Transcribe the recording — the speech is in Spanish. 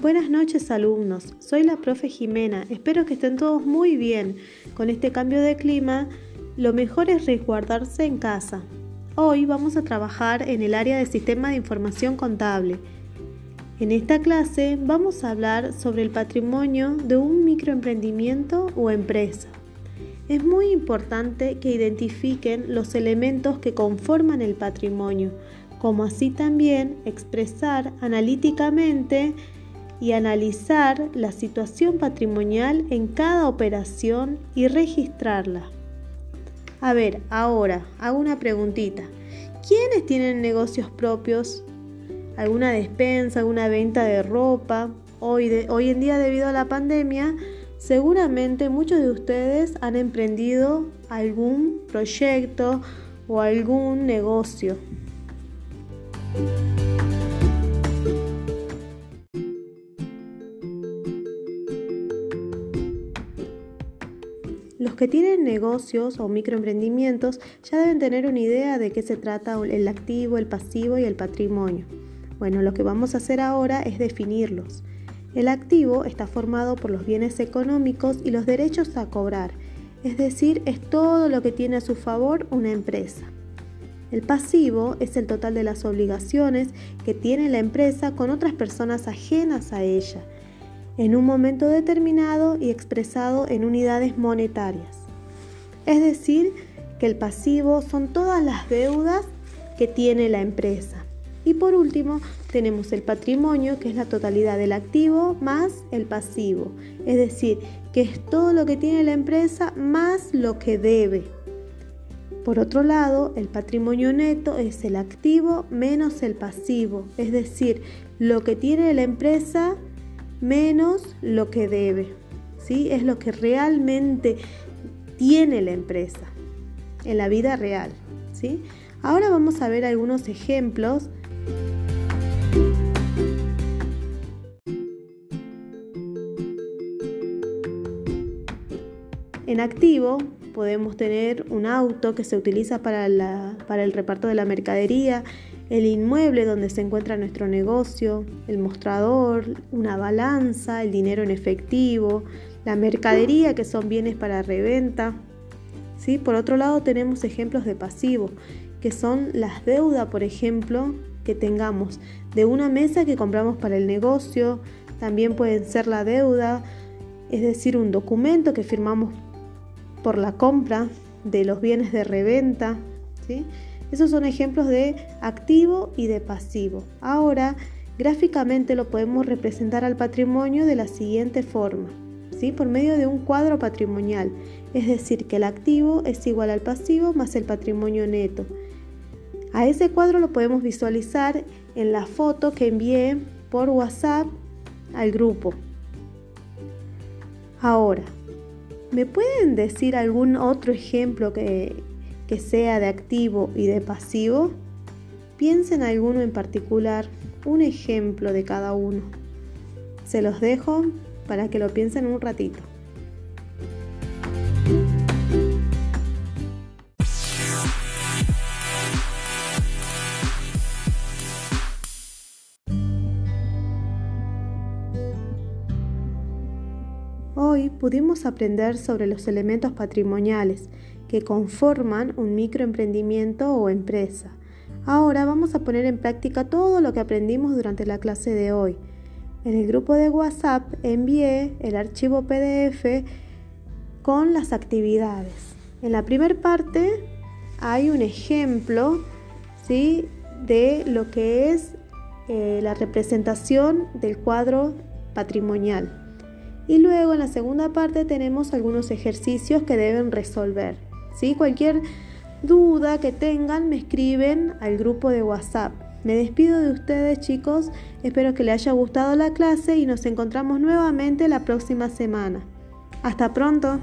Buenas noches alumnos, soy la profe Jimena, espero que estén todos muy bien. Con este cambio de clima, lo mejor es resguardarse en casa. Hoy vamos a trabajar en el área de sistema de información contable. En esta clase vamos a hablar sobre el patrimonio de un microemprendimiento o empresa. Es muy importante que identifiquen los elementos que conforman el patrimonio, como así también expresar analíticamente y analizar la situación patrimonial en cada operación y registrarla. A ver, ahora hago una preguntita. ¿Quiénes tienen negocios propios? ¿Alguna despensa, alguna venta de ropa? Hoy, hoy en día debido a la pandemia, seguramente muchos de ustedes han emprendido algún proyecto o algún negocio. Los que tienen negocios o microemprendimientos ya deben tener una idea de qué se trata el activo, el pasivo y el patrimonio. Bueno, lo que vamos a hacer ahora es definirlos. El activo está formado por los bienes económicos y los derechos a cobrar, es decir, es todo lo que tiene a su favor una empresa. El pasivo es el total de las obligaciones que tiene la empresa con otras personas ajenas a ella, en un momento determinado y expresado en unidades monetarias. Es decir, que el pasivo son todas las deudas que tiene la empresa. Y por último, tenemos el patrimonio, que es la totalidad del activo más el pasivo. Es decir, que es todo lo que tiene la empresa más lo que debe. Por otro lado, el patrimonio neto es el activo menos el pasivo. Es decir, lo que tiene la empresa menos lo que debe. ¿sí? Es lo que realmente tiene la empresa en la vida real. ¿sí? Ahora vamos a ver algunos ejemplos. En activo podemos tener un auto que se utiliza para, para el reparto de la mercadería, el inmueble donde se encuentra nuestro negocio, el mostrador, una balanza, el dinero en efectivo, la mercadería que son bienes para reventa. ¿sí? Por otro lado tenemos ejemplos de pasivo, que son las deudas, por ejemplo, que tengamos de una mesa que compramos para el negocio, también pueden ser la deuda, es decir, un documento que firmamos por la compra de los bienes de reventa. ¿sí? Esos son ejemplos de activo y de pasivo. Ahora, gráficamente lo podemos representar al patrimonio de la siguiente forma, ¿sí? por medio de un cuadro patrimonial, es decir, que el activo es igual al pasivo más el patrimonio neto. A ese cuadro lo podemos visualizar en la foto que envié por WhatsApp al grupo. Ahora, ¿me pueden decir algún otro ejemplo que, que sea de activo y de pasivo, piensa en alguno en particular, un ejemplo de cada uno. Se los dejo para que lo piensen un ratito. Hoy pudimos aprender sobre los elementos patrimoniales que conforman un microemprendimiento o empresa. Ahora vamos a poner en práctica todo lo que aprendimos durante la clase de hoy. En el grupo de WhatsApp envié el archivo PDF con las actividades. En la primera parte hay un ejemplo ¿sí? de lo que es eh, la representación del cuadro patrimonial. Y luego en la segunda parte tenemos algunos ejercicios que deben resolver. Cualquier duda que tengan me escriben al grupo de WhatsApp. Me despido de ustedes chicos, espero que les haya gustado la clase y nos encontramos nuevamente la próxima semana. Hasta pronto.